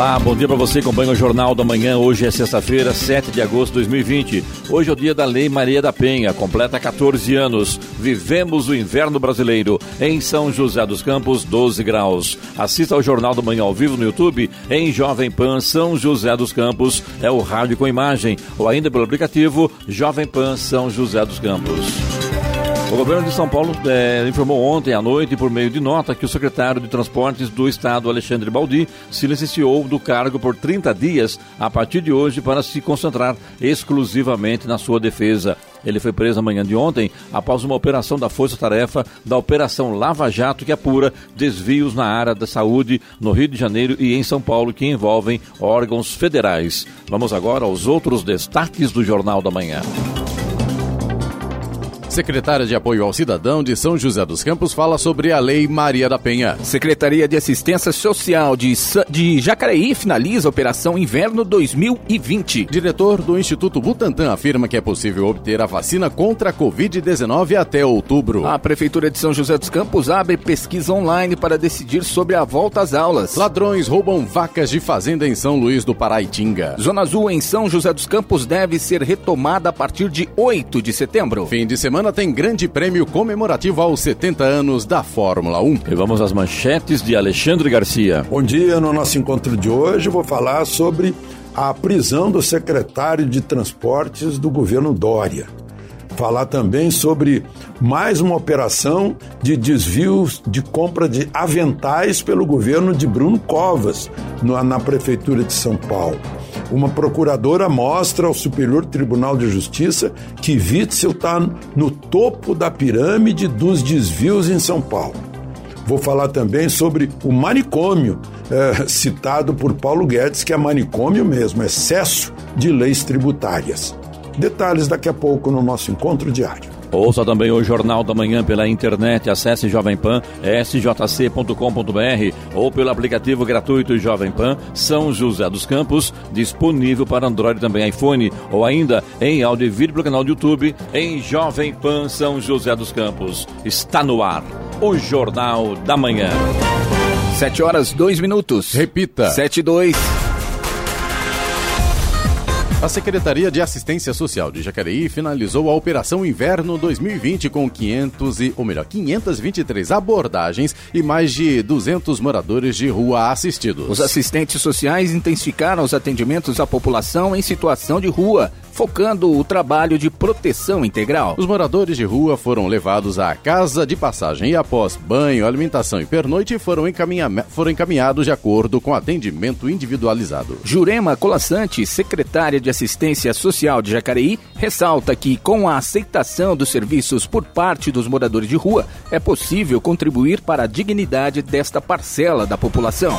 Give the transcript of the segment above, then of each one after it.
Olá, bom dia para você acompanha o Jornal da Manhã. Hoje é sexta-feira, 7 de agosto de 2020. Hoje é o dia da Lei Maria da Penha, completa 14 anos. Vivemos o inverno brasileiro. Em São José dos Campos, 12 graus. Assista ao Jornal da Manhã ao vivo no YouTube, em Jovem Pan São José dos Campos. É o rádio com imagem. Ou ainda pelo aplicativo Jovem Pan São José dos Campos. O governo de São Paulo é, informou ontem à noite, por meio de nota, que o secretário de Transportes do Estado, Alexandre Baldi, se licenciou do cargo por 30 dias a partir de hoje para se concentrar exclusivamente na sua defesa. Ele foi preso na manhã de ontem após uma operação da Força Tarefa da Operação Lava Jato que apura desvios na área da saúde no Rio de Janeiro e em São Paulo que envolvem órgãos federais. Vamos agora aos outros destaques do Jornal da Manhã. Secretária de Apoio ao Cidadão de São José dos Campos fala sobre a Lei Maria da Penha. Secretaria de Assistência Social de, de Jacareí finaliza a Operação Inverno 2020. Diretor do Instituto Butantan afirma que é possível obter a vacina contra a Covid-19 até outubro. A Prefeitura de São José dos Campos abre pesquisa online para decidir sobre a volta às aulas. Ladrões roubam vacas de fazenda em São Luís do Paraitinga. Zona Azul em São José dos Campos deve ser retomada a partir de 8 de setembro. Fim de semana semana tem grande prêmio comemorativo aos 70 anos da Fórmula 1. E vamos às manchetes de Alexandre Garcia. Bom dia, no nosso encontro de hoje vou falar sobre a prisão do secretário de Transportes do governo Dória. Falar também sobre mais uma operação de desvios de compra de aventais pelo governo de Bruno Covas na Prefeitura de São Paulo uma procuradora mostra ao Superior Tribunal de Justiça que Witzel está no topo da pirâmide dos desvios em São Paulo. Vou falar também sobre o manicômio, é, citado por Paulo Guedes, que é manicômio mesmo, excesso de leis tributárias. Detalhes daqui a pouco no nosso encontro diário. Ouça também o Jornal da Manhã pela internet. Acesse Jovem Pan, sjc.com.br ou pelo aplicativo gratuito Jovem Pan São José dos Campos, disponível para Android também iPhone, ou ainda em áudio e vídeo pelo canal do YouTube em Jovem Pan São José dos Campos. Está no ar o Jornal da Manhã. 7 horas, 2 minutos. Repita. 7 e 2. A Secretaria de Assistência Social de Jacareí finalizou a Operação Inverno 2020 com 500 e, ou melhor, 523 abordagens e mais de 200 moradores de rua assistidos. Os assistentes sociais intensificaram os atendimentos à população em situação de rua, focando o trabalho de proteção integral. Os moradores de rua foram levados à casa de passagem e após banho, alimentação e pernoite foram, encaminha foram encaminhados de acordo com atendimento individualizado. Jurema Colassante, secretária de Assistência Social de Jacareí, ressalta que com a aceitação dos serviços por parte dos moradores de rua, é possível contribuir para a dignidade desta parcela da população.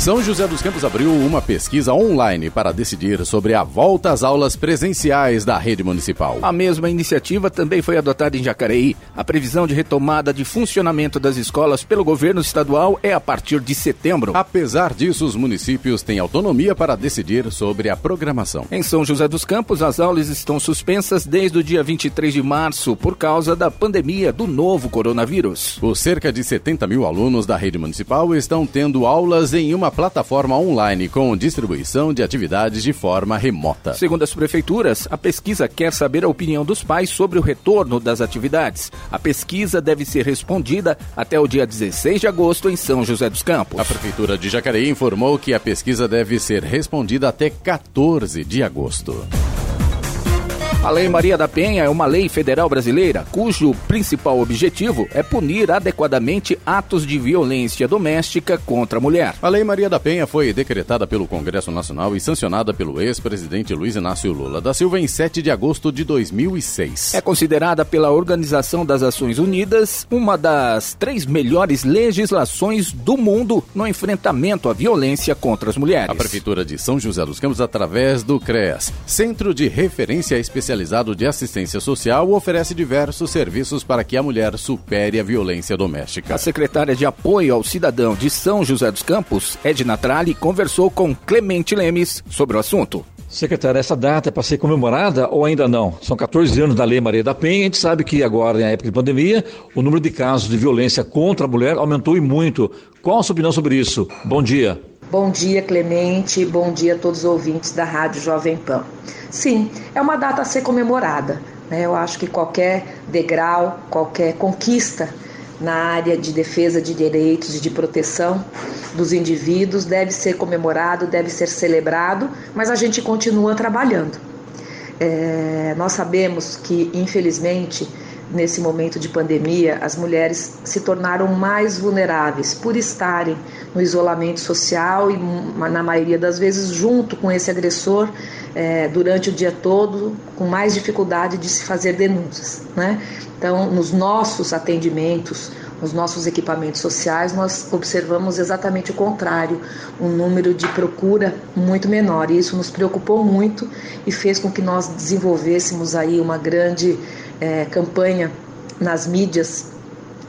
São José dos Campos abriu uma pesquisa online para decidir sobre a volta às aulas presenciais da rede municipal. A mesma iniciativa também foi adotada em Jacareí. A previsão de retomada de funcionamento das escolas pelo governo estadual é a partir de setembro. Apesar disso, os municípios têm autonomia para decidir sobre a programação. Em São José dos Campos, as aulas estão suspensas desde o dia 23 de março por causa da pandemia do novo coronavírus. Os cerca de 70 mil alunos da rede municipal estão tendo aulas em uma plataforma online com distribuição de atividades de forma remota. Segundo as prefeituras, a pesquisa quer saber a opinião dos pais sobre o retorno das atividades. A pesquisa deve ser respondida até o dia 16 de agosto em São José dos Campos. A prefeitura de Jacareí informou que a pesquisa deve ser respondida até 14 de agosto. A Lei Maria da Penha é uma lei federal brasileira cujo principal objetivo é punir adequadamente atos de violência doméstica contra a mulher. A Lei Maria da Penha foi decretada pelo Congresso Nacional e sancionada pelo ex-presidente Luiz Inácio Lula da Silva em 7 de agosto de 2006. É considerada pela Organização das Nações Unidas uma das três melhores legislações do mundo no enfrentamento à violência contra as mulheres. A Prefeitura de São José dos Campos, através do CREAS, Centro de Referência Especial especializado de assistência social oferece diversos serviços para que a mulher supere a violência doméstica. A secretária de Apoio ao Cidadão de São José dos Campos, Edna Trali, conversou com Clemente Lemes sobre o assunto. Secretária, essa data é para ser comemorada ou ainda não? São 14 anos da Lei Maria da Penha. A gente sabe que agora, na época de pandemia, o número de casos de violência contra a mulher aumentou e muito. Qual a sua opinião sobre isso? Bom dia. Bom dia, Clemente. Bom dia a todos os ouvintes da Rádio Jovem Pan. Sim, é uma data a ser comemorada. Né? Eu acho que qualquer degrau, qualquer conquista na área de defesa de direitos e de proteção dos indivíduos deve ser comemorado, deve ser celebrado, mas a gente continua trabalhando. É, nós sabemos que, infelizmente, nesse momento de pandemia, as mulheres se tornaram mais vulneráveis por estarem no isolamento social e, na maioria das vezes, junto com esse agressor é, durante o dia todo, com mais dificuldade de se fazer denúncias. Né? Então, nos nossos atendimentos, nos nossos equipamentos sociais, nós observamos exatamente o contrário, um número de procura muito menor. E isso nos preocupou muito e fez com que nós desenvolvêssemos aí uma grande é, campanha nas mídias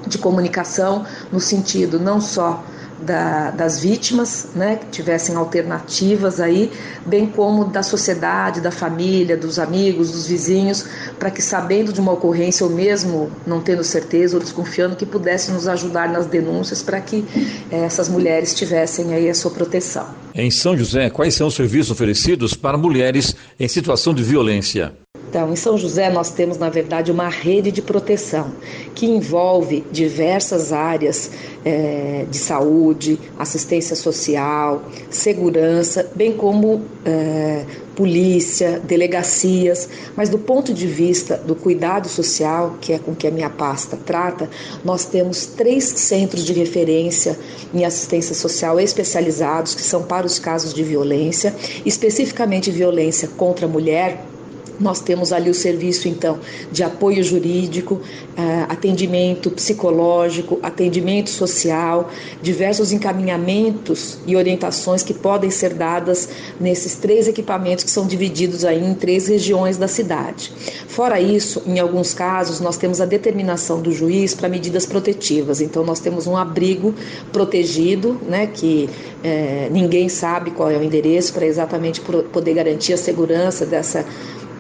de comunicação, no sentido não só da, das vítimas, né, que tivessem alternativas aí, bem como da sociedade, da família, dos amigos, dos vizinhos, para que sabendo de uma ocorrência ou mesmo não tendo certeza ou desconfiando, que pudessem nos ajudar nas denúncias para que eh, essas mulheres tivessem aí a sua proteção. Em São José, quais são os serviços oferecidos para mulheres em situação de violência? Então, em São José, nós temos, na verdade, uma rede de proteção que envolve diversas áreas é, de saúde, assistência social, segurança, bem como é, polícia, delegacias. Mas, do ponto de vista do cuidado social, que é com que a minha pasta trata, nós temos três centros de referência em assistência social especializados, que são para os casos de violência, especificamente violência contra a mulher nós temos ali o serviço, então, de apoio jurídico, eh, atendimento psicológico, atendimento social, diversos encaminhamentos e orientações que podem ser dadas nesses três equipamentos que são divididos aí em três regiões da cidade. Fora isso, em alguns casos, nós temos a determinação do juiz para medidas protetivas. Então, nós temos um abrigo protegido, né, que é, ninguém sabe qual é o endereço para exatamente poder garantir a segurança dessa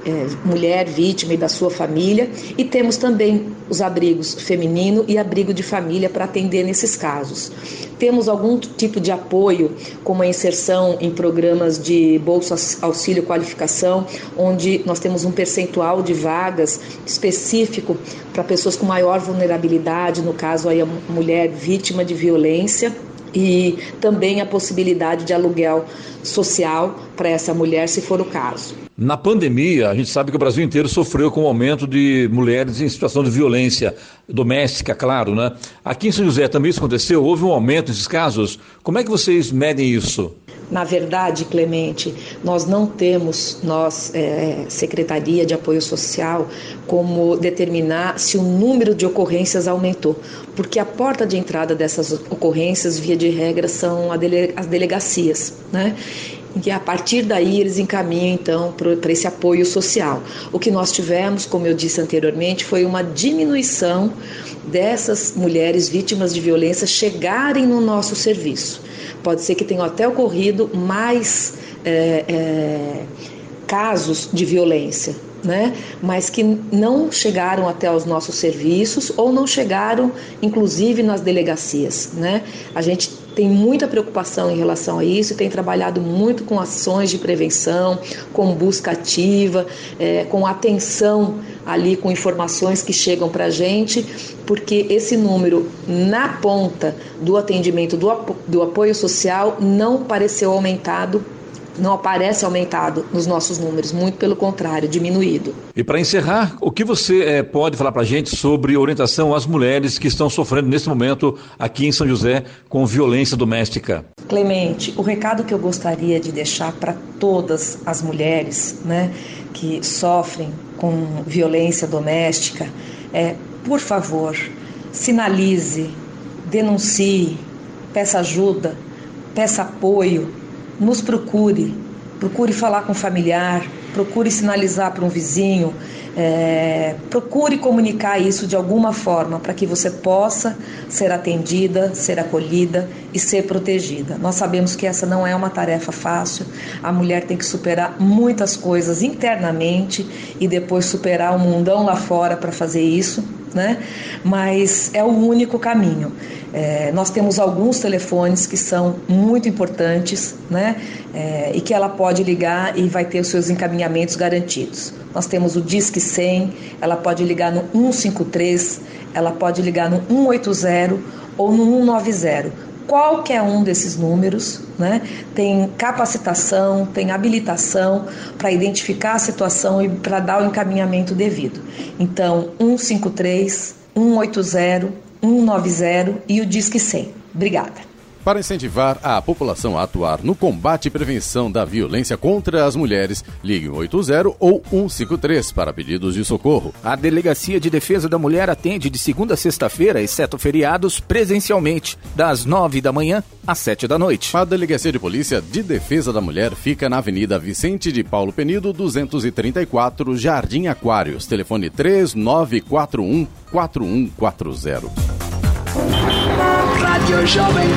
é, mulher vítima e da sua família, e temos também os abrigos feminino e abrigo de família para atender nesses casos. Temos algum tipo de apoio, como a inserção em programas de bolsa auxílio qualificação, onde nós temos um percentual de vagas específico para pessoas com maior vulnerabilidade, no caso aí a mulher vítima de violência e também a possibilidade de aluguel social para essa mulher, se for o caso. Na pandemia, a gente sabe que o Brasil inteiro sofreu com o aumento de mulheres em situação de violência doméstica, claro, né? Aqui em São José também isso aconteceu? Houve um aumento nesses casos? Como é que vocês medem isso? Na verdade, Clemente, nós não temos, nós, é, Secretaria de Apoio Social, como determinar se o número de ocorrências aumentou, porque a porta de entrada dessas ocorrências, via de regra, são as delegacias, né? E a partir daí eles encaminham então para esse apoio social. O que nós tivemos, como eu disse anteriormente, foi uma diminuição dessas mulheres vítimas de violência chegarem no nosso serviço. Pode ser que tenham até ocorrido mais é, é, casos de violência, né? mas que não chegaram até os nossos serviços ou não chegaram, inclusive, nas delegacias. Né? A gente tem muita preocupação em relação a isso tem trabalhado muito com ações de prevenção, com busca ativa, é, com atenção ali com informações que chegam para a gente, porque esse número na ponta do atendimento do, do apoio social não pareceu aumentado não aparece aumentado nos nossos números, muito pelo contrário, diminuído. E para encerrar, o que você é, pode falar para a gente sobre orientação às mulheres que estão sofrendo nesse momento aqui em São José com violência doméstica? Clemente, o recado que eu gostaria de deixar para todas as mulheres né, que sofrem com violência doméstica é, por favor, sinalize, denuncie, peça ajuda, peça apoio, nos procure, procure falar com um familiar, procure sinalizar para um vizinho, é, procure comunicar isso de alguma forma para que você possa ser atendida, ser acolhida e ser protegida. Nós sabemos que essa não é uma tarefa fácil, a mulher tem que superar muitas coisas internamente e depois superar o mundão lá fora para fazer isso né? Mas é o único caminho. É, nós temos alguns telefones que são muito importantes, né? É, e que ela pode ligar e vai ter os seus encaminhamentos garantidos. Nós temos o Disque 100, ela pode ligar no 153, ela pode ligar no 180 ou no 190 qualquer um desses números, né, tem capacitação, tem habilitação para identificar a situação e para dar o encaminhamento devido. Então, 153, 180, 190 e o Disque 100. Obrigada. Para incentivar a população a atuar no combate e prevenção da violência contra as mulheres, ligue 180 ou 153 para pedidos de socorro. A Delegacia de Defesa da Mulher atende de segunda a sexta-feira, exceto feriados, presencialmente, das nove da manhã às sete da noite. A Delegacia de Polícia de Defesa da Mulher fica na Avenida Vicente de Paulo Penido, 234, Jardim Aquários. Telefone 3941 4140. Rádio Jovem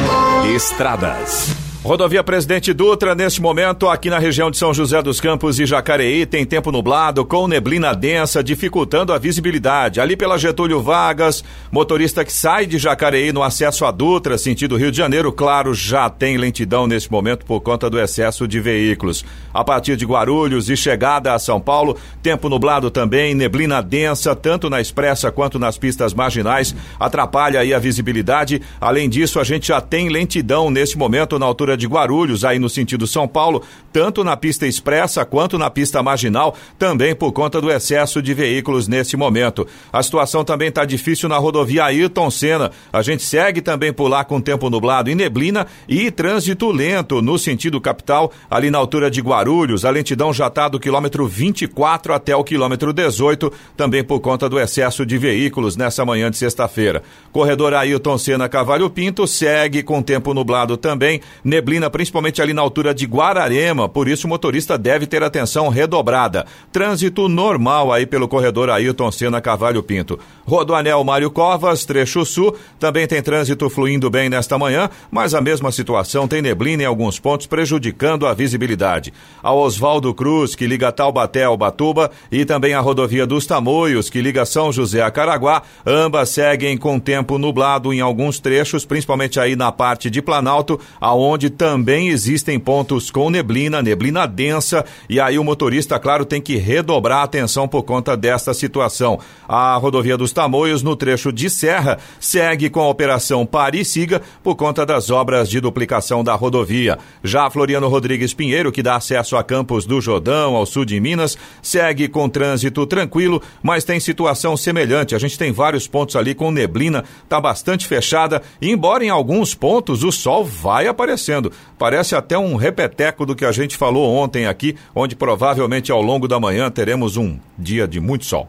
Estradas. Rodovia Presidente Dutra, neste momento, aqui na região de São José dos Campos e Jacareí, tem tempo nublado com neblina densa, dificultando a visibilidade. Ali pela Getúlio Vargas, motorista que sai de Jacareí no acesso a Dutra, sentido Rio de Janeiro, claro, já tem lentidão neste momento por conta do excesso de veículos. A partir de Guarulhos e chegada a São Paulo, tempo nublado também, neblina densa, tanto na expressa quanto nas pistas marginais, atrapalha aí a visibilidade. Além disso, a gente já tem lentidão neste momento na altura de Guarulhos, aí no sentido São Paulo, tanto na pista expressa quanto na pista marginal, também por conta do excesso de veículos nesse momento. A situação também está difícil na rodovia Ayrton Senna. A gente segue também por lá com tempo nublado e neblina e trânsito lento no sentido capital, ali na altura de Guarulhos. A lentidão já está do quilômetro 24 até o quilômetro 18, também por conta do excesso de veículos nessa manhã de sexta-feira. Corredor Ayrton Senna Cavalho Pinto segue com tempo nublado também, neblina neblina, principalmente ali na altura de Guararema, por isso o motorista deve ter atenção redobrada. Trânsito normal aí pelo corredor Ailton Senna Cavalho Pinto. Rodoanel Mário Covas, trecho sul, também tem trânsito fluindo bem nesta manhã, mas a mesma situação tem neblina em alguns pontos prejudicando a visibilidade. A Oswaldo Cruz, que liga Taubaté ao Batuba, e também a rodovia dos Tamoios, que liga São José a Caraguá, ambas seguem com tempo nublado em alguns trechos, principalmente aí na parte de Planalto, aonde também existem pontos com neblina, neblina densa, e aí o motorista, claro, tem que redobrar a atenção por conta desta situação. A rodovia dos Tamoios, no trecho de Serra, segue com a operação Pare e Siga por conta das obras de duplicação da rodovia. Já Floriano Rodrigues Pinheiro, que dá acesso a Campos do Jordão, ao sul de Minas, segue com trânsito tranquilo, mas tem situação semelhante. A gente tem vários pontos ali com neblina, tá bastante fechada, e embora em alguns pontos o sol vai aparecendo. Parece até um repeteco do que a gente falou ontem aqui, onde provavelmente ao longo da manhã teremos um dia de muito sol.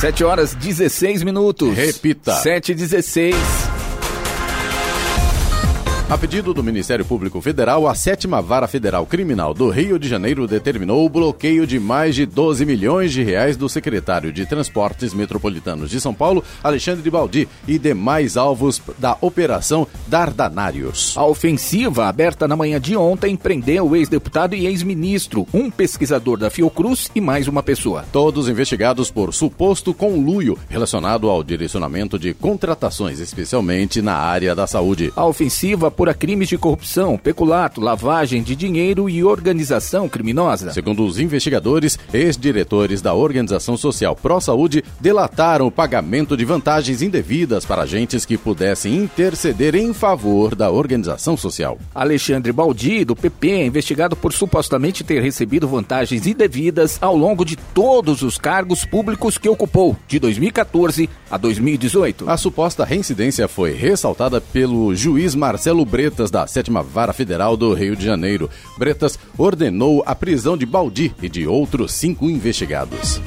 7 horas 16 minutos. Repita. 7 e 16. A pedido do Ministério Público Federal, a sétima vara federal criminal do Rio de Janeiro determinou o bloqueio de mais de 12 milhões de reais do secretário de Transportes Metropolitanos de São Paulo, Alexandre Baldi, e demais alvos da Operação Dardanários. A ofensiva, aberta na manhã de ontem, prendeu o ex-deputado e ex-ministro, um pesquisador da Fiocruz e mais uma pessoa. Todos investigados por suposto conluio relacionado ao direcionamento de contratações, especialmente na área da saúde. A ofensiva apura crimes de corrupção, peculato, lavagem de dinheiro e organização criminosa. Segundo os investigadores, ex-diretores da Organização Social Pró Saúde delataram o pagamento de vantagens indevidas para agentes que pudessem interceder em favor da organização social. Alexandre Baldi, do PP, é investigado por supostamente ter recebido vantagens indevidas ao longo de todos os cargos públicos que ocupou, de 2014 a 2018. A suposta reincidência foi ressaltada pelo juiz Marcelo Bretas, da Sétima Vara Federal do Rio de Janeiro. Bretas ordenou a prisão de Baldi e de outros cinco investigados.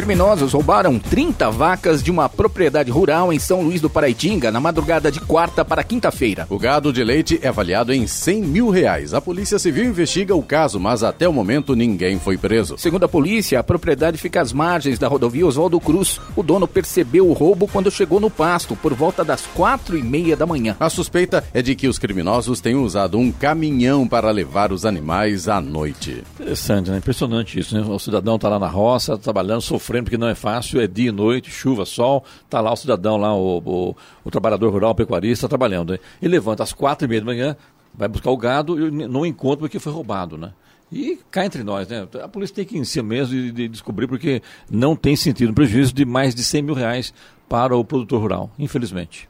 Criminosos roubaram 30 vacas de uma propriedade rural em São Luís do Paraitinga na madrugada de quarta para quinta-feira. O gado de leite é avaliado em 100 mil reais. A Polícia Civil investiga o caso, mas até o momento ninguém foi preso. Segundo a polícia, a propriedade fica às margens da rodovia Oswaldo Cruz. O dono percebeu o roubo quando chegou no pasto, por volta das quatro e meia da manhã. A suspeita é de que os criminosos tenham usado um caminhão para levar os animais à noite. Interessante, né? Impressionante isso, né? O cidadão está lá na roça, trabalhando, sofrendo sofrendo porque não é fácil, é dia e noite, chuva, sol, tá lá o cidadão lá, o, o, o trabalhador rural, o pecuarista, trabalhando. Né? E levanta às quatro e meia da manhã, vai buscar o gado e não encontra porque foi roubado, né? E cá entre nós, né? A polícia tem que ir em si mesmo e de descobrir porque não tem sentido um prejuízo de mais de 100 mil reais para o produtor rural, infelizmente.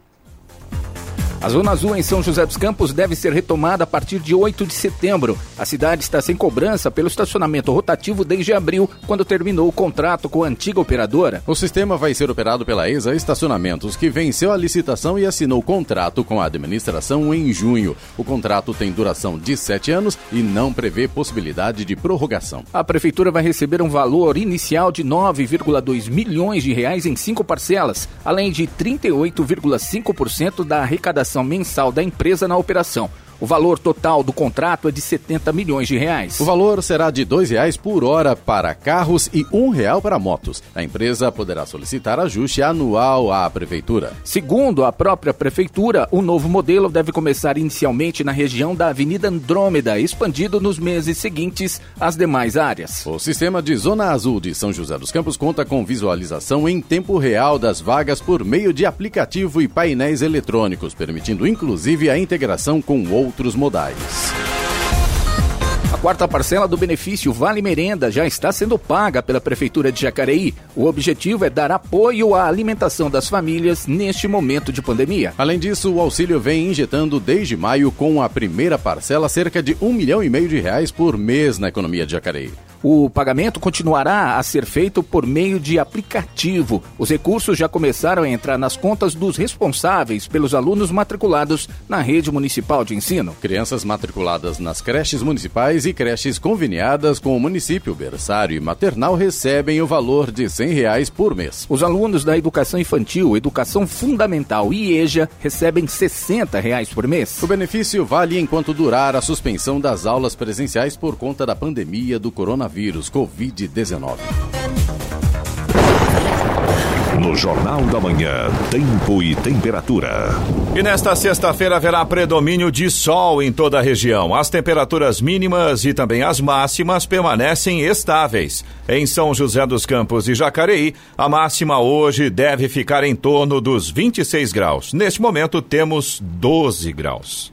A Zona Azul em São José dos Campos deve ser retomada a partir de 8 de setembro. A cidade está sem cobrança pelo estacionamento rotativo desde abril, quando terminou o contrato com a antiga operadora. O sistema vai ser operado pela ESA Estacionamentos, que venceu a licitação e assinou contrato com a administração em junho. O contrato tem duração de sete anos e não prevê possibilidade de prorrogação. A prefeitura vai receber um valor inicial de 9,2 milhões de reais em cinco parcelas, além de 38,5% da arrecadação mensal da empresa na operação. O valor total do contrato é de 70 milhões de reais. O valor será de R$ reais por hora para carros e um real para motos. A empresa poderá solicitar ajuste anual à prefeitura. Segundo a própria prefeitura, o novo modelo deve começar inicialmente na região da Avenida Andrômeda, expandido nos meses seguintes às demais áreas. O sistema de Zona Azul de São José dos Campos conta com visualização em tempo real das vagas por meio de aplicativo e painéis eletrônicos, permitindo inclusive a integração com outros outros modais. A quarta parcela do benefício Vale Merenda já está sendo paga pela Prefeitura de Jacareí. O objetivo é dar apoio à alimentação das famílias neste momento de pandemia. Além disso, o auxílio vem injetando desde maio com a primeira parcela cerca de um milhão e meio de reais por mês na economia de Jacareí. O pagamento continuará a ser feito por meio de aplicativo. Os recursos já começaram a entrar nas contas dos responsáveis pelos alunos matriculados na rede municipal de ensino. Crianças matriculadas nas creches municipais e creches conveniadas com o município, berçário e maternal recebem o valor de 100 reais por mês. Os alunos da educação infantil, educação fundamental e EJA recebem 60 reais por mês. O benefício vale enquanto durar a suspensão das aulas presenciais por conta da pandemia do coronavírus coronavírus Covid-19. No Jornal da Manhã, tempo e temperatura. E nesta sexta-feira haverá predomínio de sol em toda a região. As temperaturas mínimas e também as máximas permanecem estáveis. Em São José dos Campos e Jacareí, a máxima hoje deve ficar em torno dos 26 graus. Neste momento temos 12 graus.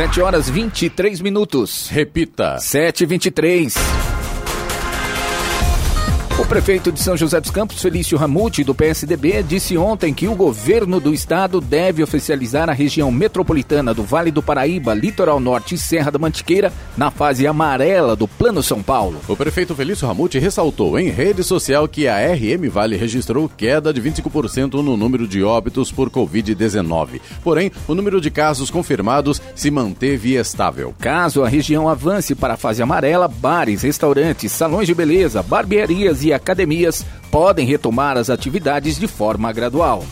7 horas 23 minutos. Repita. 7 e 23 prefeito de São José dos Campos, Felício Ramute, do PSDB, disse ontem que o governo do estado deve oficializar a região metropolitana do Vale do Paraíba, Litoral Norte e Serra da Mantiqueira na fase amarela do Plano São Paulo. O prefeito Felício Ramute ressaltou em rede social que a RM Vale registrou queda de 25% no número de óbitos por Covid-19. Porém, o número de casos confirmados se manteve estável. Caso a região avance para a fase amarela, bares, restaurantes, salões de beleza, barbearias e academias podem retomar as atividades de forma gradual.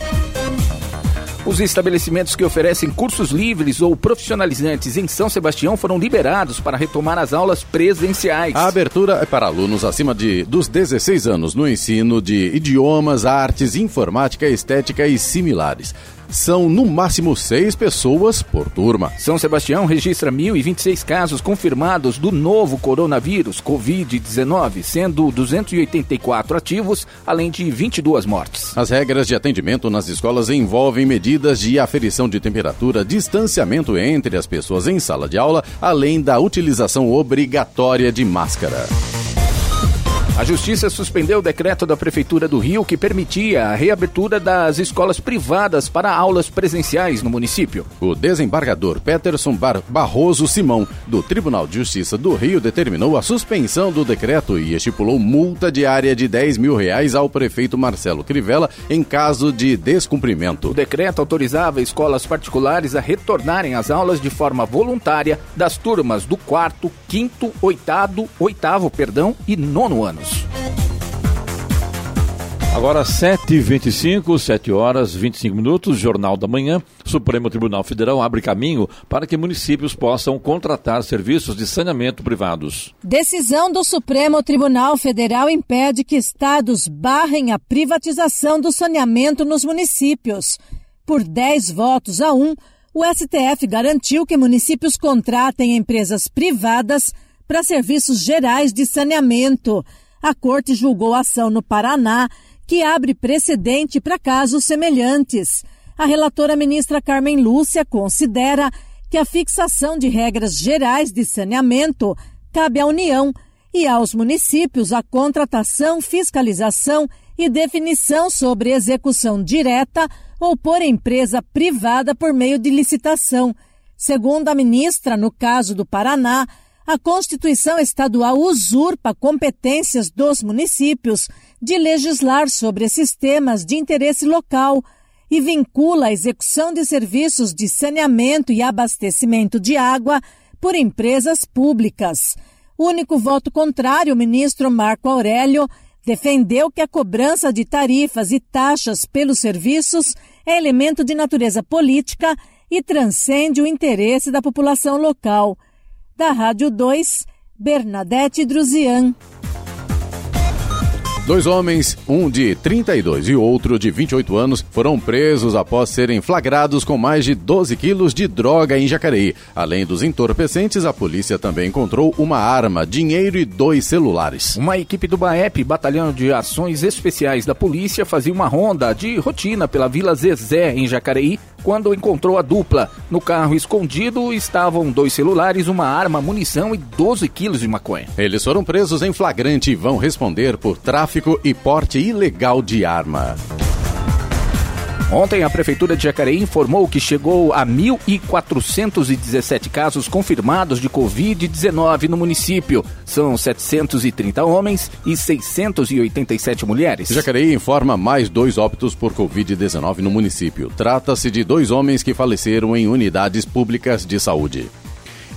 Os estabelecimentos que oferecem cursos livres ou profissionalizantes em São Sebastião foram liberados para retomar as aulas presenciais. A abertura é para alunos acima de dos 16 anos no ensino de idiomas, artes, informática, estética e similares são no máximo seis pessoas por turma. São Sebastião registra 1.026 casos confirmados do novo coronavírus Covid-19, sendo 284 ativos, além de 22 mortes. As regras de atendimento nas escolas envolvem medidas de aferição de temperatura, distanciamento entre as pessoas em sala de aula, além da utilização obrigatória de máscara. A Justiça suspendeu o decreto da Prefeitura do Rio que permitia a reabertura das escolas privadas para aulas presenciais no município. O desembargador Peterson Bar Barroso Simão, do Tribunal de Justiça do Rio, determinou a suspensão do decreto e estipulou multa diária de 10 mil reais ao prefeito Marcelo Crivella em caso de descumprimento. O decreto autorizava escolas particulares a retornarem às aulas de forma voluntária das turmas do quarto, quinto, oitavo, oitavo, perdão, e nono anos. Agora 7h25, 7 horas 25 minutos, Jornal da Manhã. Supremo Tribunal Federal abre caminho para que municípios possam contratar serviços de saneamento privados. Decisão do Supremo Tribunal Federal impede que estados barrem a privatização do saneamento nos municípios. Por 10 votos a 1, o STF garantiu que municípios contratem empresas privadas para serviços gerais de saneamento a corte julgou a ação no Paraná, que abre precedente para casos semelhantes. A relatora ministra Carmen Lúcia considera que a fixação de regras gerais de saneamento cabe à União e aos municípios a contratação, fiscalização e definição sobre execução direta ou por empresa privada por meio de licitação. Segundo a ministra, no caso do Paraná, a Constituição Estadual usurpa competências dos municípios de legislar sobre esses temas de interesse local e vincula a execução de serviços de saneamento e abastecimento de água por empresas públicas. O único voto contrário, o ministro Marco Aurélio, defendeu que a cobrança de tarifas e taxas pelos serviços é elemento de natureza política e transcende o interesse da população local. Da Rádio 2, Bernadette Druzian. Dois homens, um de 32 e outro de 28 anos, foram presos após serem flagrados com mais de 12 quilos de droga em Jacareí. Além dos entorpecentes, a polícia também encontrou uma arma, dinheiro e dois celulares. Uma equipe do BAEP, Batalhão de Ações Especiais da Polícia, fazia uma ronda de rotina pela Vila Zezé, em Jacareí, quando encontrou a dupla. No carro escondido estavam dois celulares, uma arma, munição e 12 quilos de maconha. Eles foram presos em flagrante e vão responder por tráfico e porte ilegal de arma. Ontem, a Prefeitura de Jacareí informou que chegou a 1.417 casos confirmados de Covid-19 no município. São 730 homens e 687 mulheres. Jacareí informa mais dois óbitos por Covid-19 no município. Trata-se de dois homens que faleceram em unidades públicas de saúde.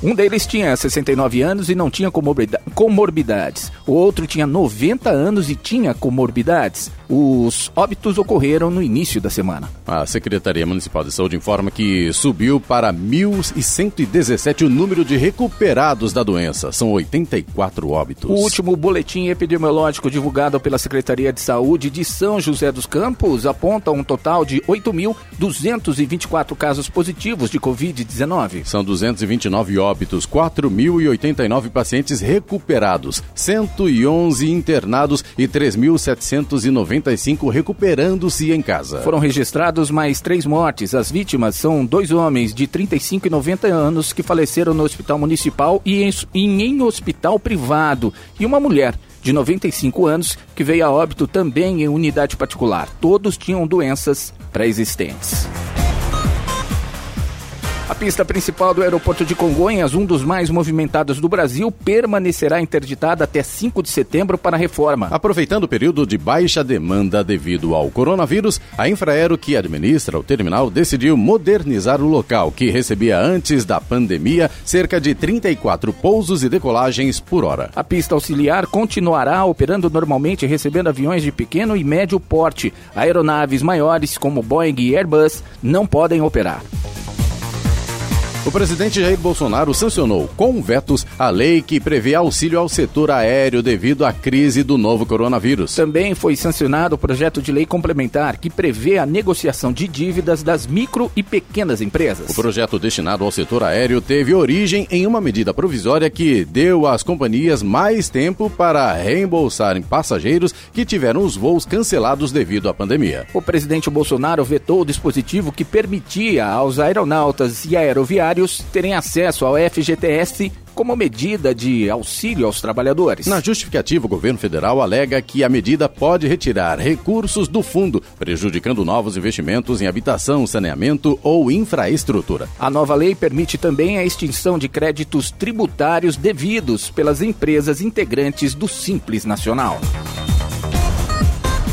Um deles tinha 69 anos e não tinha comorbidades. O outro tinha 90 anos e tinha comorbidades. Os óbitos ocorreram no início da semana. A Secretaria Municipal de Saúde informa que subiu para 1.117 o número de recuperados da doença. São 84 óbitos. O último boletim epidemiológico divulgado pela Secretaria de Saúde de São José dos Campos aponta um total de 8.224 casos positivos de Covid-19. São 229 óbitos, 4.089 pacientes recuperados, 111 internados e 3.790 95 recuperando-se em casa. Foram registrados mais três mortes. As vítimas são dois homens de 35 e 90 anos que faleceram no hospital municipal e em, em hospital privado e uma mulher de 95 anos, que veio a óbito também em unidade particular. Todos tinham doenças pré-existentes. A pista principal do aeroporto de Congonhas, um dos mais movimentados do Brasil, permanecerá interditada até 5 de setembro para reforma. Aproveitando o período de baixa demanda devido ao coronavírus, a Infraero, que administra o terminal, decidiu modernizar o local, que recebia antes da pandemia cerca de 34 pousos e decolagens por hora. A pista auxiliar continuará operando normalmente, recebendo aviões de pequeno e médio porte. Aeronaves maiores, como Boeing e Airbus, não podem operar. O presidente Jair Bolsonaro sancionou com vetos a lei que prevê auxílio ao setor aéreo devido à crise do novo coronavírus. Também foi sancionado o projeto de lei complementar que prevê a negociação de dívidas das micro e pequenas empresas. O projeto destinado ao setor aéreo teve origem em uma medida provisória que deu às companhias mais tempo para reembolsarem passageiros que tiveram os voos cancelados devido à pandemia. O presidente Bolsonaro vetou o dispositivo que permitia aos aeronautas e aeroviários terem acesso ao FGTS como medida de auxílio aos trabalhadores. Na justificativa, o governo federal alega que a medida pode retirar recursos do fundo, prejudicando novos investimentos em habitação, saneamento ou infraestrutura. A nova lei permite também a extinção de créditos tributários devidos pelas empresas integrantes do Simples Nacional.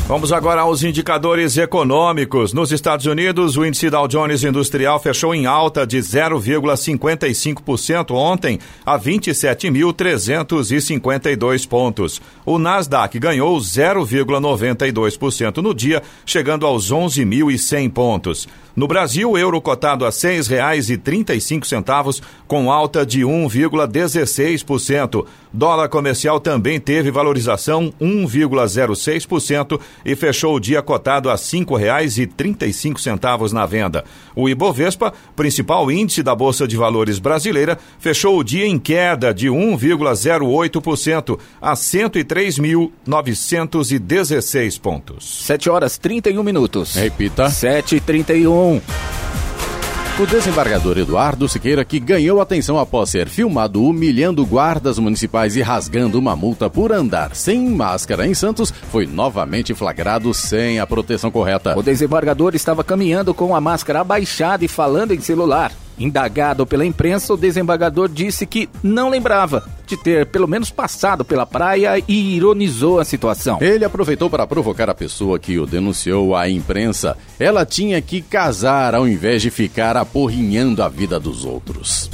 Vamos agora aos indicadores econômicos. Nos Estados Unidos, o índice Dow Jones Industrial fechou em alta de 0,55% ontem a 27.352 pontos. O Nasdaq ganhou 0,92% no dia, chegando aos 11.100 pontos. No Brasil, o euro cotado a R$ 6,35, com alta de 1,16%. Dólar comercial também teve valorização 1,06% e fechou o dia cotado a R$ 5,35 na venda. O Ibovespa, principal índice da Bolsa de Valores brasileira, fechou o dia em queda de 1,08% a 103.916 pontos. 7 horas 31 minutos. Repita. 7h31. O desembargador Eduardo Siqueira, que ganhou atenção após ser filmado humilhando guardas municipais e rasgando uma multa por andar sem máscara em Santos, foi novamente flagrado sem a proteção correta. O desembargador estava caminhando com a máscara abaixada e falando em celular. Indagado pela imprensa, o desembargador disse que não lembrava de ter pelo menos passado pela praia e ironizou a situação. Ele aproveitou para provocar a pessoa que o denunciou à imprensa. Ela tinha que casar ao invés de ficar aporrinhando a vida dos outros.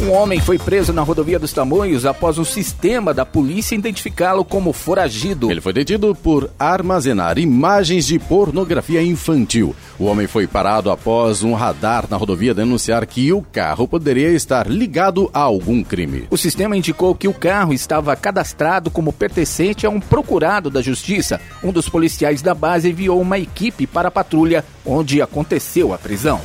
Um homem foi preso na rodovia dos Tamoios após um sistema da polícia identificá-lo como foragido. Ele foi detido por armazenar imagens de pornografia infantil. O homem foi parado após um radar na rodovia denunciar que o carro poderia estar ligado a algum crime. O sistema indicou que o carro estava cadastrado como pertencente a um procurado da justiça. Um dos policiais da base enviou uma equipe para a patrulha, onde aconteceu a prisão.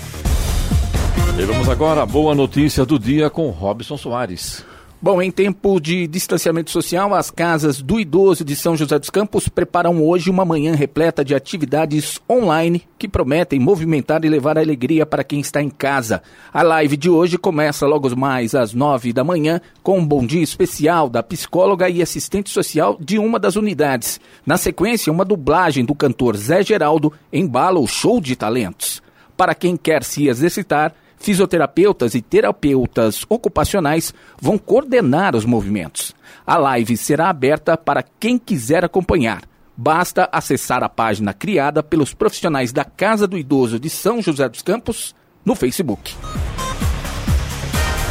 E vamos agora à boa notícia do dia com Robson Soares. Bom, em tempo de distanciamento social, as casas do idoso de São José dos Campos preparam hoje uma manhã repleta de atividades online que prometem movimentar e levar alegria para quem está em casa. A live de hoje começa logo mais às nove da manhã com um bom dia especial da psicóloga e assistente social de uma das unidades. Na sequência, uma dublagem do cantor Zé Geraldo embala o show de talentos. Para quem quer se exercitar, fisioterapeutas e terapeutas ocupacionais vão coordenar os movimentos. A live será aberta para quem quiser acompanhar. Basta acessar a página criada pelos profissionais da Casa do Idoso de São José dos Campos no Facebook.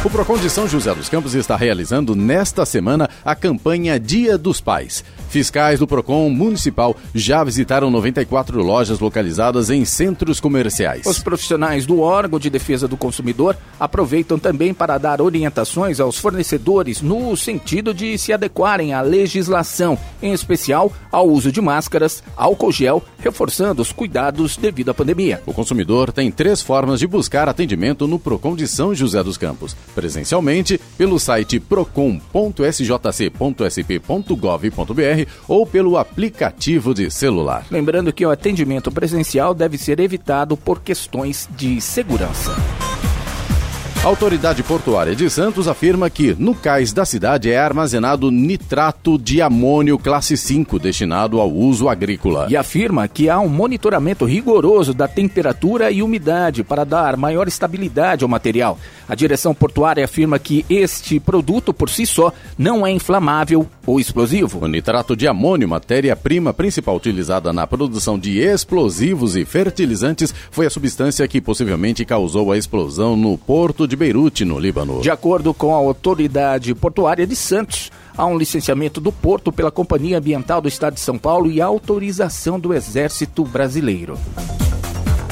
O Procon de São José dos Campos está realizando nesta semana a campanha Dia dos Pais. Fiscais do Procon Municipal já visitaram 94 lojas localizadas em centros comerciais. Os profissionais do órgão de defesa do consumidor aproveitam também para dar orientações aos fornecedores no sentido de se adequarem à legislação, em especial ao uso de máscaras, álcool gel, reforçando os cuidados devido à pandemia. O consumidor tem três formas de buscar atendimento no Procon de São José dos Campos: presencialmente, pelo site procon.sjc.sp.gov.br ou pelo aplicativo de celular. Lembrando que o atendimento presencial deve ser evitado por questões de segurança. A autoridade portuária de Santos afirma que no cais da cidade é armazenado nitrato de amônio classe 5 destinado ao uso agrícola. E afirma que há um monitoramento rigoroso da temperatura e umidade para dar maior estabilidade ao material. A direção portuária afirma que este produto por si só não é inflamável ou explosivo. O nitrato de amônio, matéria-prima principal utilizada na produção de explosivos e fertilizantes, foi a substância que possivelmente causou a explosão no porto de Beirute, no Líbano. De acordo com a autoridade portuária de Santos, há um licenciamento do porto pela Companhia Ambiental do Estado de São Paulo e autorização do Exército Brasileiro.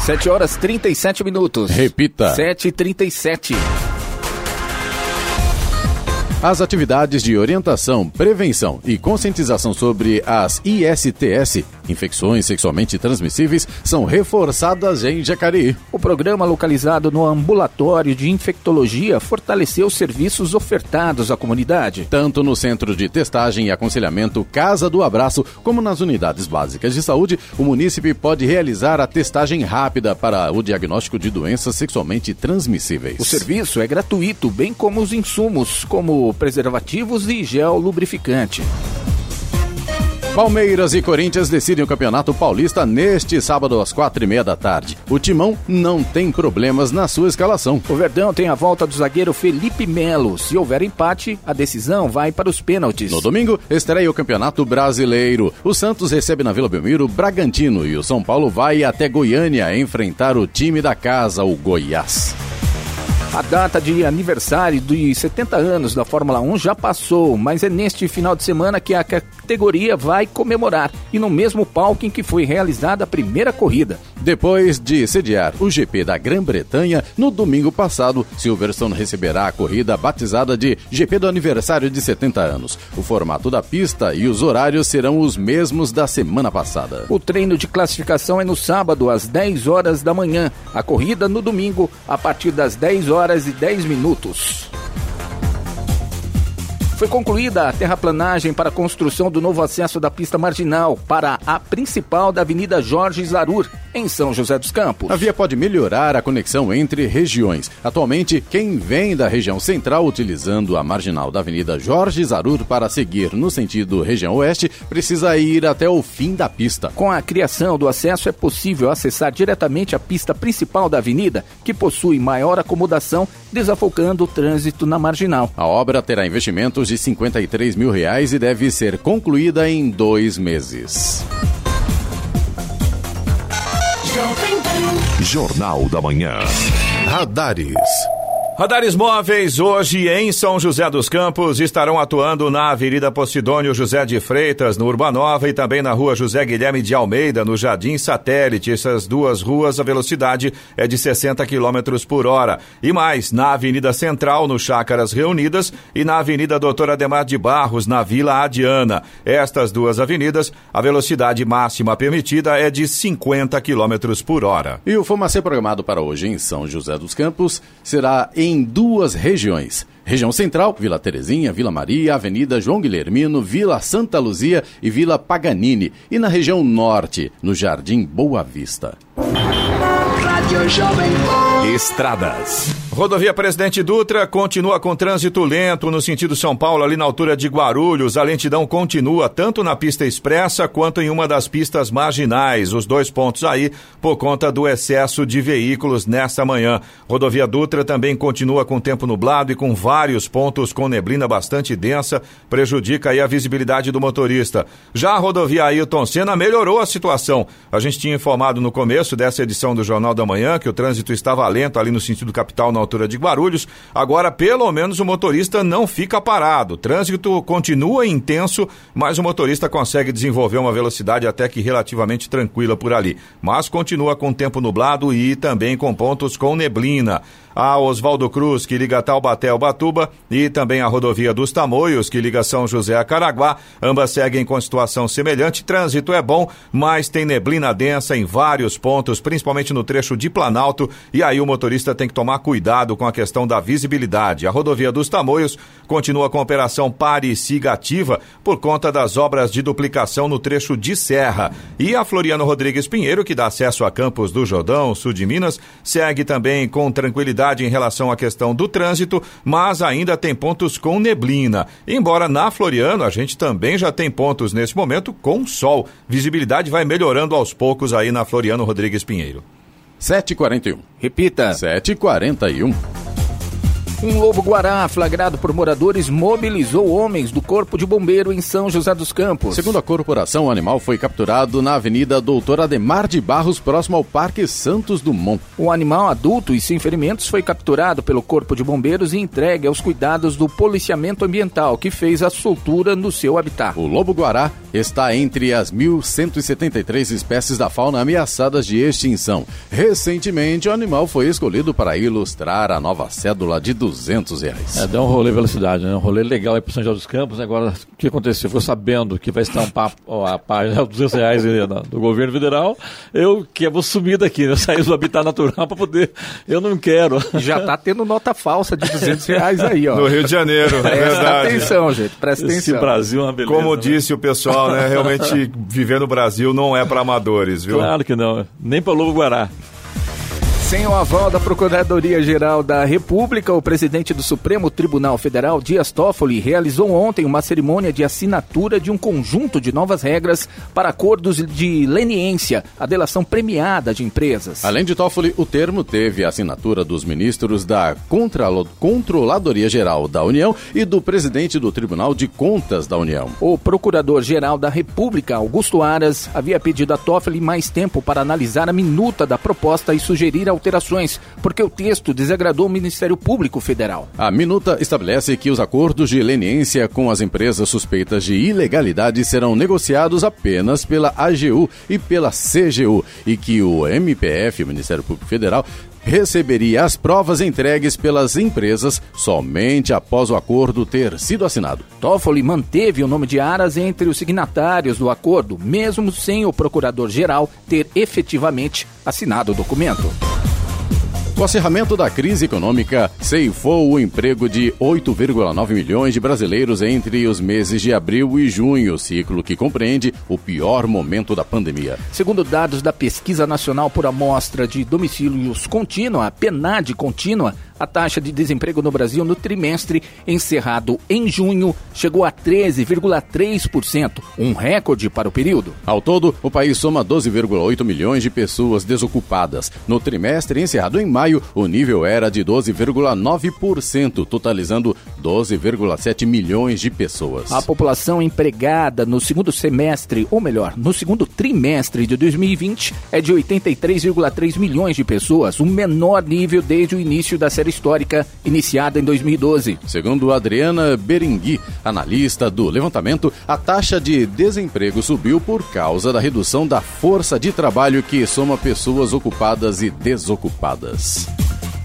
7 horas 37 minutos. Repita. 7h37. As atividades de orientação, prevenção e conscientização sobre as ISTS, infecções sexualmente transmissíveis, são reforçadas em Jacareí. O programa localizado no ambulatório de infectologia fortaleceu os serviços ofertados à comunidade. Tanto no centro de testagem e aconselhamento Casa do Abraço, como nas unidades básicas de saúde, o munícipe pode realizar a testagem rápida para o diagnóstico de doenças sexualmente transmissíveis. O serviço é gratuito, bem como os insumos, como preservativos e gel lubrificante. Palmeiras e Corinthians decidem o Campeonato Paulista neste sábado às quatro e meia da tarde. O Timão não tem problemas na sua escalação. O Verdão tem a volta do zagueiro Felipe Melo. Se houver empate, a decisão vai para os pênaltis. No domingo, estreia o Campeonato Brasileiro. O Santos recebe na Vila Belmiro o Bragantino e o São Paulo vai até Goiânia enfrentar o time da casa, o Goiás. A data de aniversário dos 70 anos da Fórmula 1 já passou, mas é neste final de semana que a categoria vai comemorar e no mesmo palco em que foi realizada a primeira corrida. Depois de sediar o GP da Grã-Bretanha, no domingo passado, Silverstone receberá a corrida batizada de GP do aniversário de 70 anos. O formato da pista e os horários serão os mesmos da semana passada. O treino de classificação é no sábado, às 10 horas da manhã. A corrida no domingo, a partir das 10 horas e 10 minutos. Foi concluída a terraplanagem para a construção do novo acesso da pista marginal para a principal da Avenida Jorge Zarur, em São José dos Campos. A via pode melhorar a conexão entre regiões. Atualmente, quem vem da região central utilizando a marginal da Avenida Jorge Zarur para seguir no sentido região oeste precisa ir até o fim da pista. Com a criação do acesso, é possível acessar diretamente a pista principal da avenida, que possui maior acomodação, desafocando o trânsito na marginal. A obra terá investimentos de 53 mil reais e deve ser concluída em dois meses. Jornal da Manhã. Radares. Radares móveis hoje em São José dos Campos estarão atuando na Avenida Posidônio José de Freitas, no Urbanova, e também na Rua José Guilherme de Almeida, no Jardim Satélite. Essas duas ruas, a velocidade é de 60 km por hora. E mais, na Avenida Central, no Chácaras Reunidas, e na Avenida Doutor Ademar de Barros, na Vila Adiana. Estas duas avenidas, a velocidade máxima permitida é de 50 km por hora. E o Fumacê programado para hoje em São José dos Campos será em em duas regiões. Região Central, Vila Terezinha, Vila Maria, Avenida João Guilhermino, Vila Santa Luzia e Vila Paganini. E na região Norte, no Jardim Boa Vista. Estradas. Rodovia Presidente Dutra continua com trânsito lento no sentido São Paulo, ali na altura de Guarulhos. A lentidão continua tanto na pista expressa quanto em uma das pistas marginais. Os dois pontos aí por conta do excesso de veículos nesta manhã. Rodovia Dutra também continua com tempo nublado e com vários pontos com neblina bastante densa, prejudica aí a visibilidade do motorista. Já a rodovia Ailton Senna melhorou a situação. A gente tinha informado no começo dessa edição do Jornal da Manhã que o trânsito estava lento ali no sentido capital na altura de Guarulhos. Agora, pelo menos, o motorista não fica parado. O trânsito continua intenso, mas o motorista consegue desenvolver uma velocidade até que relativamente tranquila por ali. Mas continua com tempo nublado e também com pontos com neblina. A Oswaldo Cruz, que liga Taubaté ao Batuba, e também a rodovia dos Tamoios, que liga São José a Caraguá. Ambas seguem com situação semelhante. Trânsito é bom, mas tem neblina densa em vários pontos, principalmente no trecho de Planalto, e aí o motorista tem que tomar cuidado com a questão da visibilidade. A rodovia dos Tamoios continua com operação Pare e Siga ativa por conta das obras de duplicação no trecho de Serra. E a Floriano Rodrigues Pinheiro, que dá acesso a Campos do Jordão, sul de Minas, segue também com tranquilidade em relação à questão do trânsito, mas ainda tem pontos com neblina. Embora na Floriano a gente também já tem pontos nesse momento com sol. Visibilidade vai melhorando aos poucos aí na Floriano Rodrigues Pinheiro. 7h41. Repita. 7h41. Um lobo-guará flagrado por moradores mobilizou homens do Corpo de Bombeiro em São José dos Campos. Segundo a corporação, o animal foi capturado na Avenida Doutor Ademar de Barros, próximo ao Parque Santos Dumont. O animal adulto e sem ferimentos foi capturado pelo Corpo de Bombeiros e entregue aos cuidados do policiamento ambiental, que fez a soltura no seu habitat. O lobo-guará está entre as 1.173 espécies da fauna ameaçadas de extinção. Recentemente, o animal foi escolhido para ilustrar a nova cédula de 200 reais. É, deu um rolê velocidade, né? Um rolê legal aí pro São José dos Campos. Né? Agora, o que aconteceu? Ficou sabendo que vai estar um papo, ó, a página 200 reais do governo federal. Eu que vou sumir daqui, né? Sair do habitat natural para poder. Eu não quero. Já tá tendo nota falsa de 200 reais aí, ó. No Rio de Janeiro, é Presta verdade. atenção, gente. Presta Esse atenção. Brasil é uma beleza. Como né? disse o pessoal, né? Realmente viver no Brasil não é para amadores, viu? Claro que não. Nem para Lobo Guará. Sem o aval da Procuradoria-Geral da República, o presidente do Supremo Tribunal Federal, Dias Toffoli, realizou ontem uma cerimônia de assinatura de um conjunto de novas regras para acordos de leniência, a delação premiada de empresas. Além de Toffoli, o termo teve a assinatura dos ministros da Controladoria Geral da União e do presidente do Tribunal de Contas da União. O Procurador-Geral da República, Augusto Aras, havia pedido a Toffoli mais tempo para analisar a minuta da proposta e sugerir alterações, porque o texto desagradou o Ministério Público Federal. A minuta estabelece que os acordos de leniência com as empresas suspeitas de ilegalidade serão negociados apenas pela AGU e pela CGU e que o MPF, o Ministério Público Federal, receberia as provas entregues pelas empresas somente após o acordo ter sido assinado. Toffoli manteve o nome de Aras entre os signatários do acordo, mesmo sem o procurador-geral ter efetivamente assinado o documento. O acirramento da crise econômica ceifou o emprego de 8,9 milhões de brasileiros entre os meses de abril e junho, ciclo que compreende o pior momento da pandemia. Segundo dados da Pesquisa Nacional por Amostra de Domicílios Contínua, a PNAD contínua, a taxa de desemprego no Brasil no trimestre encerrado em junho chegou a 13,3%, um recorde para o período. Ao todo, o país soma 12,8 milhões de pessoas desocupadas. No trimestre encerrado em maio, o nível era de 12,9%, totalizando 12,7 milhões de pessoas. A população empregada no segundo semestre, ou melhor, no segundo trimestre de 2020, é de 83,3 milhões de pessoas, o menor nível desde o início da série histórica iniciada em 2012. Segundo Adriana Berengui, analista do levantamento, a taxa de desemprego subiu por causa da redução da força de trabalho que soma pessoas ocupadas e desocupadas.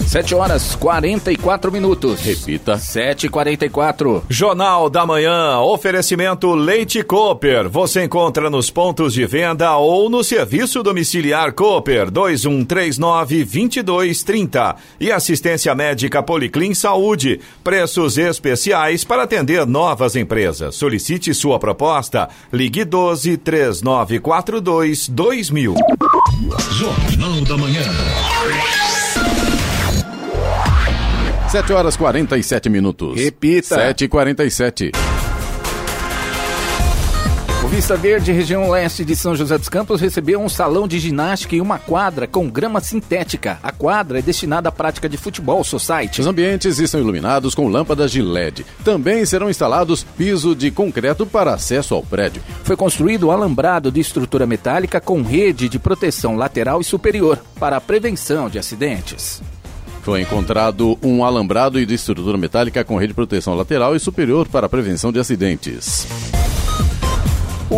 7 horas 44 minutos. Repita. 7h44. Jornal da Manhã, oferecimento Leite Cooper. Você encontra nos pontos de venda ou no serviço domiciliar Cooper 2139-2230. E assistência médica Policlin Saúde. Preços especiais para atender novas empresas. Solicite sua proposta. Ligue 12 3942 2000. Jornal da Manhã. 7 horas 47 minutos. Repita. 7h47. O Vista Verde, região leste de São José dos Campos, recebeu um salão de ginástica e uma quadra com grama sintética. A quadra é destinada à prática de futebol society. Os ambientes estão iluminados com lâmpadas de LED. Também serão instalados piso de concreto para acesso ao prédio. Foi construído alambrado de estrutura metálica com rede de proteção lateral e superior para a prevenção de acidentes. Foi encontrado um alambrado e de estrutura metálica com rede de proteção lateral e superior para prevenção de acidentes.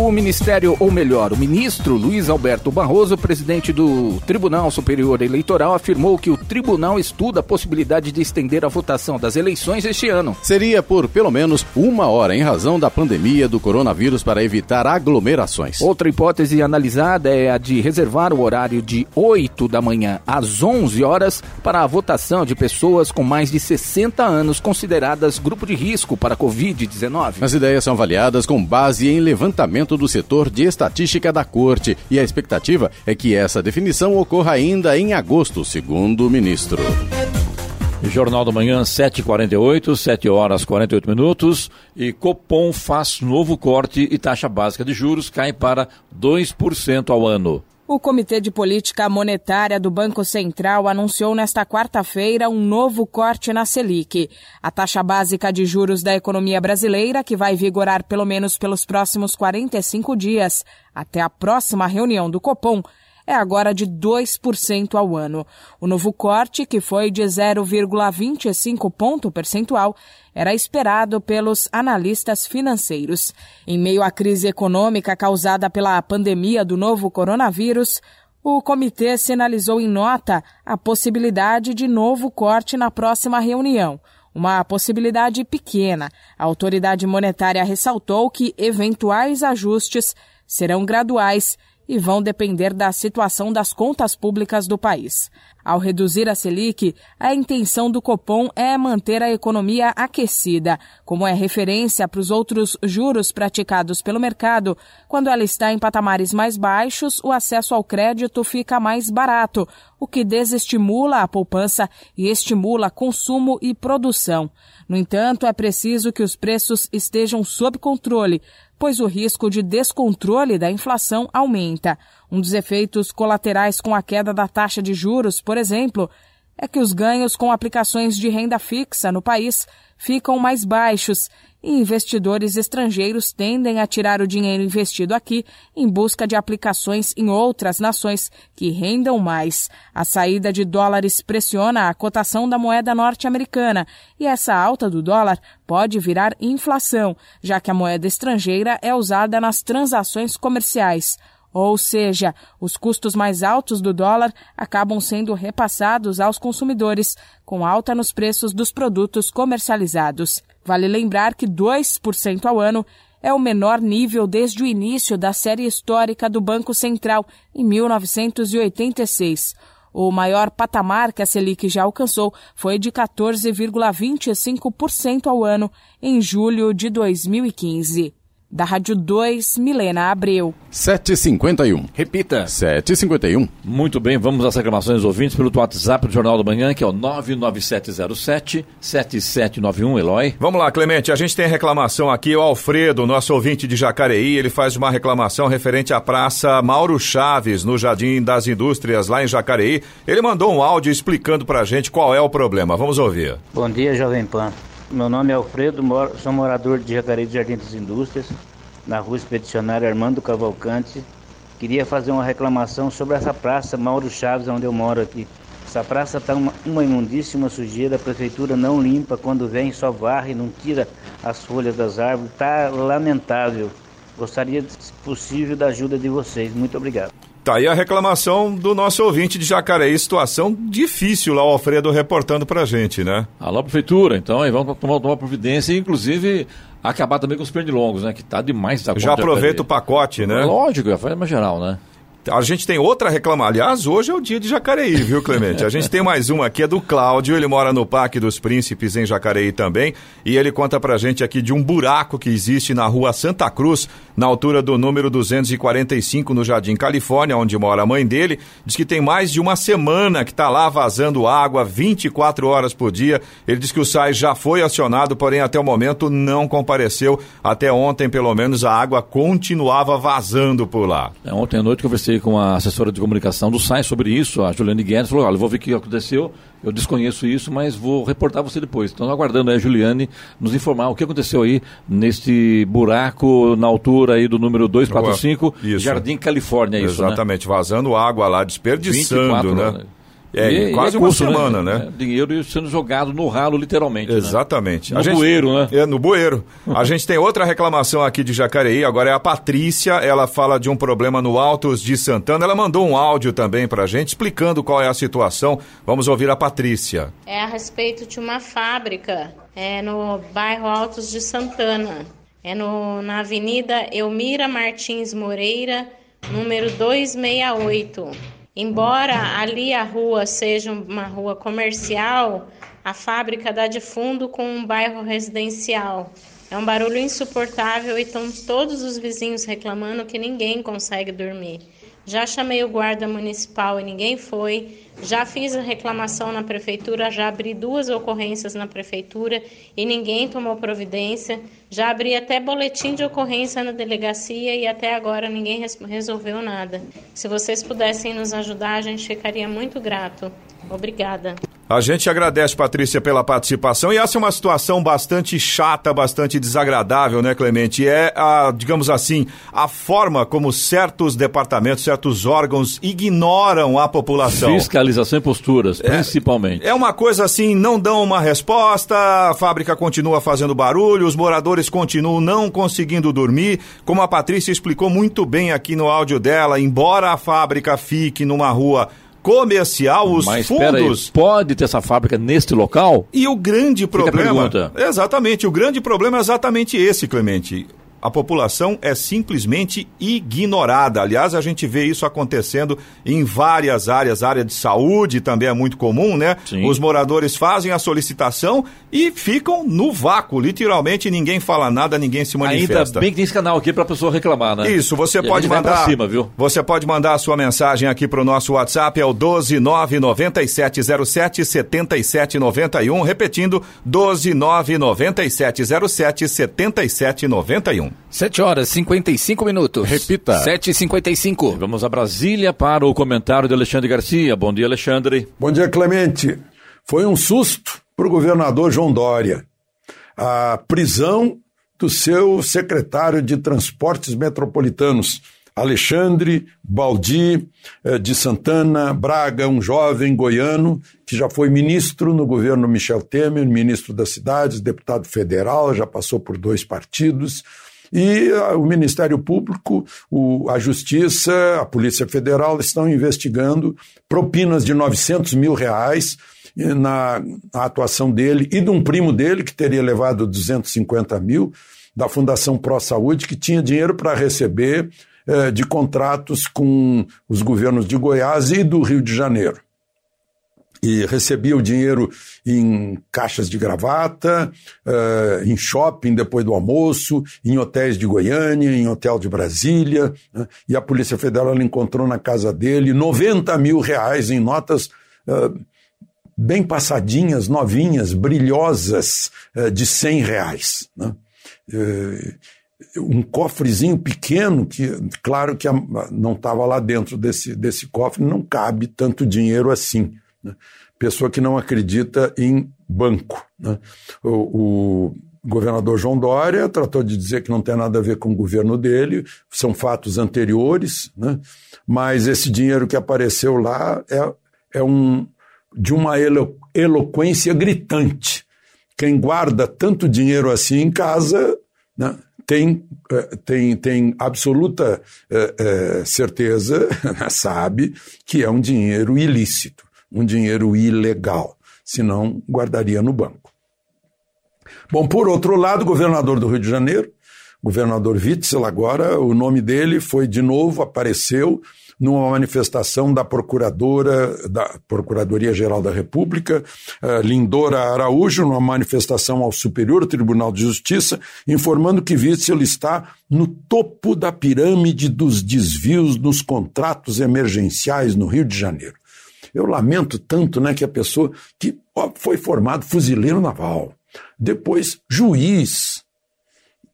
O Ministério, ou melhor, o ministro Luiz Alberto Barroso, presidente do Tribunal Superior Eleitoral, afirmou que o tribunal estuda a possibilidade de estender a votação das eleições este ano. Seria por pelo menos uma hora em razão da pandemia do coronavírus para evitar aglomerações. Outra hipótese analisada é a de reservar o horário de 8 da manhã às 11 horas para a votação de pessoas com mais de 60 anos consideradas grupo de risco para a Covid-19. As ideias são avaliadas com base em levantamento do setor de estatística da Corte e a expectativa é que essa definição ocorra ainda em agosto, segundo o ministro. Jornal da Manhã, 7h48, 7 horas 48 minutos. E Copom faz novo corte e taxa básica de juros cai para 2% ao ano. O Comitê de Política Monetária do Banco Central anunciou nesta quarta-feira um novo corte na Selic. A taxa básica de juros da economia brasileira, que vai vigorar pelo menos pelos próximos 45 dias, até a próxima reunião do Copom, é agora de 2% ao ano. O novo corte, que foi de 0,25 ponto percentual, era esperado pelos analistas financeiros. Em meio à crise econômica causada pela pandemia do novo coronavírus, o comitê sinalizou em nota a possibilidade de novo corte na próxima reunião. Uma possibilidade pequena. A autoridade monetária ressaltou que eventuais ajustes serão graduais e vão depender da situação das contas públicas do país. Ao reduzir a Selic, a intenção do Copom é manter a economia aquecida, como é referência para os outros juros praticados pelo mercado. Quando ela está em patamares mais baixos, o acesso ao crédito fica mais barato, o que desestimula a poupança e estimula consumo e produção. No entanto, é preciso que os preços estejam sob controle, pois o risco de descontrole da inflação aumenta. Um dos efeitos colaterais com a queda da taxa de juros, por exemplo, é que os ganhos com aplicações de renda fixa no país ficam mais baixos e investidores estrangeiros tendem a tirar o dinheiro investido aqui em busca de aplicações em outras nações que rendam mais. A saída de dólares pressiona a cotação da moeda norte-americana e essa alta do dólar pode virar inflação, já que a moeda estrangeira é usada nas transações comerciais. Ou seja, os custos mais altos do dólar acabam sendo repassados aos consumidores, com alta nos preços dos produtos comercializados. Vale lembrar que 2% ao ano é o menor nível desde o início da série histórica do Banco Central, em 1986. O maior patamar que a Selic já alcançou foi de 14,25% ao ano em julho de 2015. Da Rádio 2, Milena Abreu. 751. Repita. 751. Muito bem, vamos às reclamações ouvintes pelo WhatsApp do Jornal da Manhã, que é o 99707-7791, Eloy. Vamos lá, Clemente, a gente tem reclamação aqui, o Alfredo, nosso ouvinte de Jacareí, ele faz uma reclamação referente à Praça Mauro Chaves, no Jardim das Indústrias, lá em Jacareí. Ele mandou um áudio explicando pra gente qual é o problema. Vamos ouvir. Bom dia, Jovem Pan. Meu nome é Alfredo, sou morador de Jacareí do Jardim das Indústrias, na rua Expedicionária Armando Cavalcante. Queria fazer uma reclamação sobre essa praça Mauro Chaves, onde eu moro aqui. Essa praça está uma, uma imundícia, uma sujeira, a prefeitura não limpa, quando vem só varre, não tira as folhas das árvores, está lamentável. Gostaria, se possível, da ajuda de vocês. Muito obrigado. Tá aí a reclamação do nosso ouvinte de Jacareí, situação difícil lá, o Alfredo reportando pra gente, né? Alô, prefeitura, então, aí vamos tomar, tomar providência e, inclusive, acabar também com os pernilongos, né? Que tá demais da Já aproveita o pacote, né? Lógico, já faz uma geral, né? A gente tem outra reclamação. Aliás, hoje é o dia de Jacareí, viu, Clemente? A gente tem mais uma aqui, é do Cláudio. Ele mora no Parque dos Príncipes, em Jacareí também. E ele conta pra gente aqui de um buraco que existe na rua Santa Cruz, na altura do número 245, no Jardim Califórnia, onde mora a mãe dele. Diz que tem mais de uma semana que tá lá vazando água 24 horas por dia. Ele diz que o SAI já foi acionado, porém até o momento não compareceu. Até ontem, pelo menos, a água continuava vazando por lá. É, ontem à noite conversei com a assessora de comunicação do SAI sobre isso, a Juliane Guedes, falou, olha, vou ver o que aconteceu, eu desconheço isso, mas vou reportar você depois. Então, aguardando a Juliane nos informar o que aconteceu aí neste buraco na altura aí do número 245, Isso. Jardim Califórnia, é isso, né? Exatamente, vazando água lá, desperdiçando, 24 né? horas. É, E- quase e é uma custo, semana, né? É, Dinheiro sendo jogado no ralo, literalmente. né? Exatamente. No A gente- bueiro, né? É, no bueiro. A gente tem outra reclamação aqui de Jacareí, agora é a Patrícia, ela fala de um problema no Altos de Santana. Ela mandou um áudio também pra gente explicando qual é a situação. Vamos ouvir a Patrícia. É a respeito de uma fábrica é no bairro Altos de Santana. É no, na Avenida Elmira Martins Moreira, número 268. Embora ali a rua seja uma rua comercial, a fábrica dá de fundo com um bairro residencial. É um barulho insuportável e estão todos os vizinhos reclamando que ninguém consegue dormir. Já chamei o guarda municipal e ninguém foi. Já fiz a reclamação na prefeitura, já abri duas ocorrências na prefeitura e ninguém tomou providência. Já abri até boletim de ocorrência na delegacia e até agora ninguém res- resolveu nada. Se vocês pudessem nos ajudar, a gente ficaria muito grato. Obrigada. A gente agradece, Patrícia, pela participação. E essa é uma situação bastante chata, bastante desagradável, né, Clemente? É, a, digamos assim, a forma como certos departamentos, certos órgãos ignoram a população. Fiscalização e posturas, principalmente. É uma coisa assim, não dão uma resposta, a fábrica continua fazendo barulho, os moradores continuam não conseguindo dormir. Como a Patrícia explicou muito bem aqui no áudio dela, embora a fábrica fique numa rua comercial, os Mas espera aí, fundos. pode ter essa fábrica neste local? E o grande Fica problema. Exatamente, o grande problema é exatamente esse, Clemente. A população é simplesmente ignorada. Aliás, a gente vê isso acontecendo em várias áreas. A área de saúde também é muito comum, né? Sim. Os moradores fazem a solicitação e ficam no vácuo. Literalmente, ninguém fala nada, ninguém se manifesta. Ainda bem que tem esse canal aqui pra pessoa reclamar, né? Isso, você E a pode mandar. cima, viu? Você pode mandar a sua mensagem aqui pro nosso WhatsApp, é o 1299707 7791, repetindo 1299707 7791. 7 horas 55 minutos. Repita. 7h55. Vamos a Brasília para o comentário de Alexandre Garcia. Bom dia, Alexandre. Bom dia, Clemente. Foi um susto para o governador João Dória. A prisão do seu secretário de Transportes Metropolitanos, Alexandre Baldi eh, de Santana Braga, um jovem goiano que já foi ministro no governo Michel Temer, ministro das cidades, deputado federal, já passou por dois partidos. E ah, o Ministério Público, o- a Justiça, a Polícia Federal estão investigando propinas de 900 mil reais eh, na, na atuação dele e de um primo dele que teria levado 250 mil da Fundação Pró Saúde, que tinha dinheiro para receber eh, de contratos com os governos de Goiás e do Rio de Janeiro e recebia o dinheiro em caixas de gravata, eh, em shopping depois do almoço, em hotéis de Goiânia, em hotel de Brasília, né? e a Polícia Federal encontrou na casa dele 90 mil reais em notas eh, bem passadinhas, novinhas, brilhosas, eh, de 100 reais. Né? Um cofrezinho pequeno que, claro que não estava lá dentro desse, desse cofre, não cabe tanto dinheiro assim. Né? Pessoa que não acredita em banco. né? O, o governador João Dória tratou de dizer que não tem nada a ver com o governo dele, são fatos anteriores, né? mas esse dinheiro que apareceu lá é, é um, de uma elo, eloquência gritante. Quem guarda tanto dinheiro assim em casa né, tem, eh, tem, tem absoluta eh, eh, certeza, sabe, que é um dinheiro ilícito, um dinheiro ilegal, senão guardaria no banco. Bom, por outro lado, o governador do Rio de Janeiro, governador Witzel, agora o nome dele foi de novo, apareceu numa manifestação da procuradora, da Procuradoria-Geral da República, eh, Lindora Araújo, numa manifestação ao Superior Tribunal de Justiça, informando que Witzel está no topo da pirâmide dos desvios nos contratos emergenciais no Rio de Janeiro. Eu lamento tanto né, que a pessoa que foi formado fuzileiro naval, depois juiz,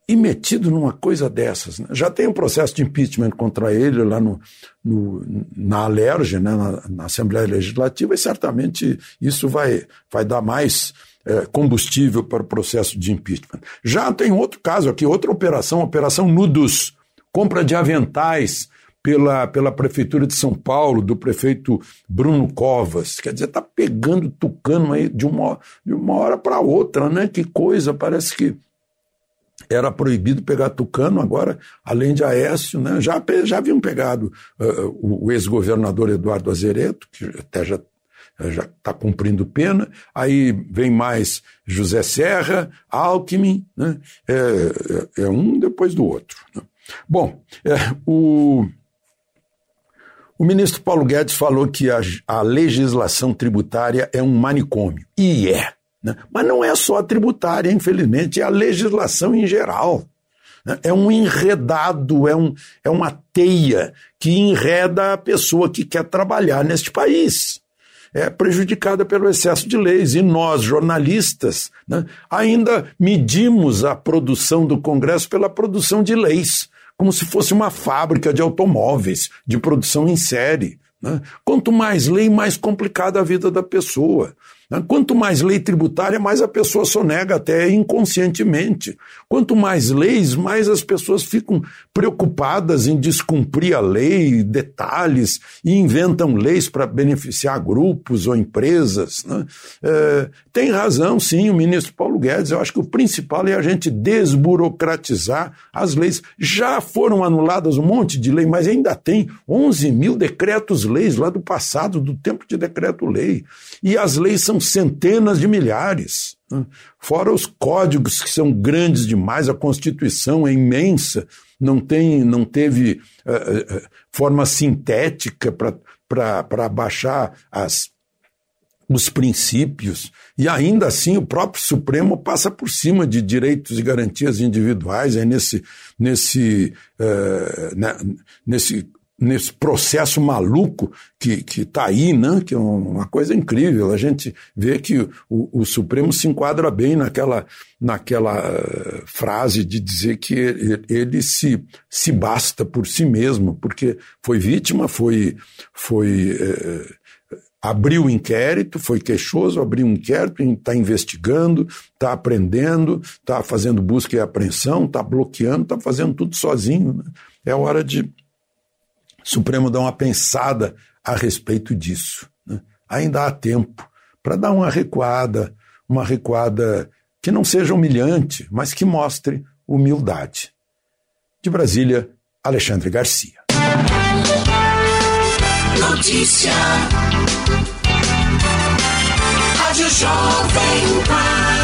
e metido numa coisa dessas. né? Já tem um processo de impeachment contra ele lá no, no- na Alerj, né, na, na Assembleia Legislativa, e certamente isso vai, vai dar mais eh, combustível para o processo de impeachment. Já tem outro caso aqui, outra operação, Operação Nudos, compra de aventais pela, pela Prefeitura de São Paulo, do prefeito Bruno Covas. Quer dizer, está pegando tucano aí de uma, de uma hora para outra, né? Que coisa, parece que era proibido pegar tucano, agora, além de Aécio, né, já, já haviam pegado uh, o, ex-governador Eduardo Azereto, que até já já está cumprindo pena, aí vem mais José Serra, Alckmin, né? é, é, é um depois do outro. Né? Bom, é, o, o ministro Paulo Guedes falou que a, a legislação tributária é um manicômio, e é. Né? Mas não é só a tributária, infelizmente, é a legislação em geral. Né? É um enredado, é, um, é uma teia que enreda a pessoa que quer trabalhar neste país é prejudicada pelo excesso de leis. E nós, jornalistas, né, ainda medimos a produção do Congresso pela produção de leis, como se fosse uma fábrica de automóveis, de produção em série. Né? Quanto mais lei, mais complicada a vida da pessoa. Né? Quanto mais lei tributária, mais a pessoa sonega até inconscientemente. Quanto mais leis, mais as pessoas ficam preocupadas em descumprir a lei, detalhes, e inventam leis para beneficiar grupos ou empresas. Né? É, tem razão, sim, o ministro Paulo Guedes. Eu acho que o principal é a gente desburocratizar as leis. Já foram anuladas um monte de lei, mas ainda tem 11 mil decretos-leis lá do passado, do tempo de decreto-lei. E as leis são centenas de milhares. Né? Fora os códigos que são grandes demais, a Constituição é imensa, não, tem, não teve uh, forma sintética para baixar as, os princípios, e ainda assim o próprio Supremo passa por cima de direitos e garantias individuais, é nesse, nesse, uh, nesse nesse processo maluco que está aí, né? que é uma coisa incrível. A gente vê que o, o Supremo se enquadra bem naquela, naquela uh, frase de dizer que ele, se, se basta por si mesmo, porque foi vítima, foi. foi uh, abriu o inquérito, foi queixoso, abriu um inquérito, está investigando, está aprendendo, está fazendo busca e apreensão, está bloqueando, está fazendo tudo sozinho. Né? É hora de Supremo dá uma pensada a respeito disso. Né? Ainda há tempo para dar uma recuada, uma recuada que não seja humilhante, mas que mostre humildade. De Brasília, Alexandre Garcia. Notícia. Rádio Jovem Pan.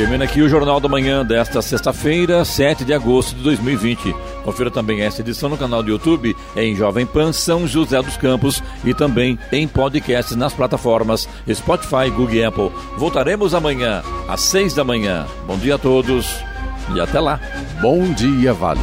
Termina aqui o Jornal da Manhã desta sexta-feira, 7 de agosto de 2020. Confira também essa edição no canal do YouTube em Jovem Pan São José dos Campos e também em podcasts nas plataformas Spotify, Google e Apple. Voltaremos amanhã às 6 da manhã. Bom dia a todos e até lá. Bom dia, Vale.